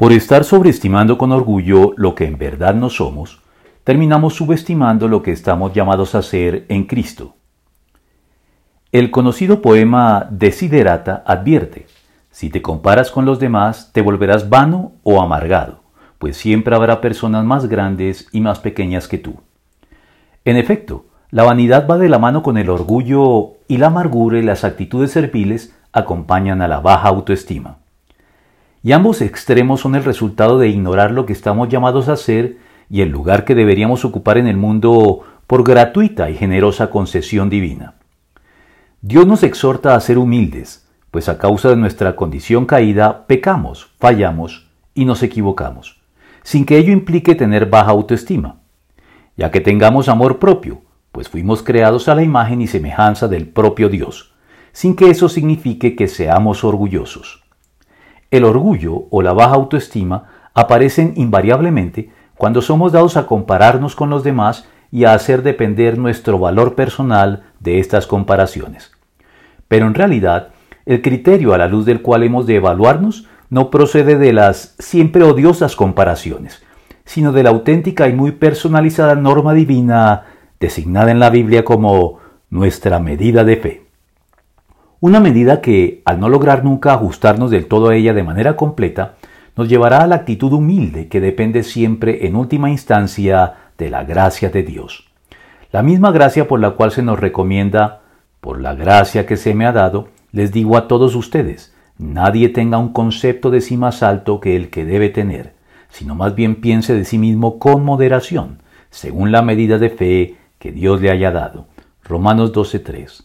Por estar sobreestimando con orgullo lo que en verdad no somos, terminamos subestimando lo que estamos llamados a ser en Cristo. El conocido poema Desiderata advierte, si te comparas con los demás, te volverás vano o amargado, pues siempre habrá personas más grandes y más pequeñas que tú. En efecto, la vanidad va de la mano con el orgullo y la amargura y las actitudes serviles acompañan a la baja autoestima. Y ambos extremos son el resultado de ignorar lo que estamos llamados a ser y el lugar que deberíamos ocupar en el mundo por gratuita y generosa concesión divina. Dios nos exhorta a ser humildes, pues a causa de nuestra condición caída pecamos, fallamos y nos equivocamos, sin que ello implique tener baja autoestima, ya que tengamos amor propio, pues fuimos creados a la imagen y semejanza del propio Dios, sin que eso signifique que seamos orgullosos. El orgullo o la baja autoestima aparecen invariablemente cuando somos dados a compararnos con los demás y a hacer depender nuestro valor personal de estas comparaciones. Pero en realidad, el criterio a la luz del cual hemos de evaluarnos no procede de las siempre odiosas comparaciones, sino de la auténtica y muy personalizada norma divina designada en la Biblia como nuestra medida de fe. Una medida que, al no lograr nunca ajustarnos del todo a ella de manera completa, nos llevará a la actitud humilde que depende siempre en última instancia de la gracia de Dios. La misma gracia por la cual se nos recomienda, por la gracia que se me ha dado, les digo a todos ustedes, nadie tenga un concepto de sí más alto que el que debe tener, sino más bien piense de sí mismo con moderación, según la medida de fe que Dios le haya dado. Romanos 12.3.